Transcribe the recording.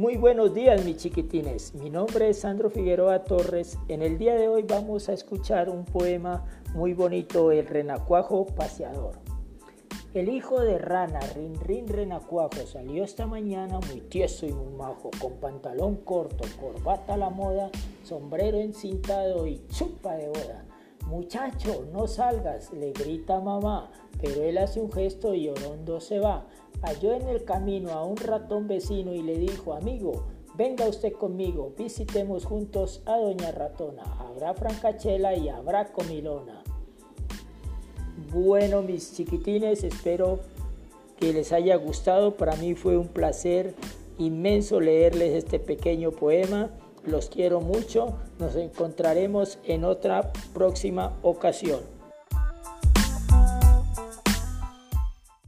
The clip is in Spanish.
Muy buenos días mis chiquitines, mi nombre es Sandro Figueroa Torres. En el día de hoy vamos a escuchar un poema muy bonito, El Renacuajo Paseador. El hijo de rana, Rin Rin Renacuajo, salió esta mañana muy tieso y muy majo, con pantalón corto, corbata a la moda, sombrero encintado y chupa de boda. Muchacho, no salgas, le grita mamá, pero él hace un gesto y orondo se va. Halló en el camino a un ratón vecino y le dijo, amigo, venga usted conmigo, visitemos juntos a Doña Ratona. Habrá francachela y habrá comilona. Bueno, mis chiquitines, espero que les haya gustado. Para mí fue un placer inmenso leerles este pequeño poema. Los quiero mucho. Nos encontraremos en otra próxima ocasión.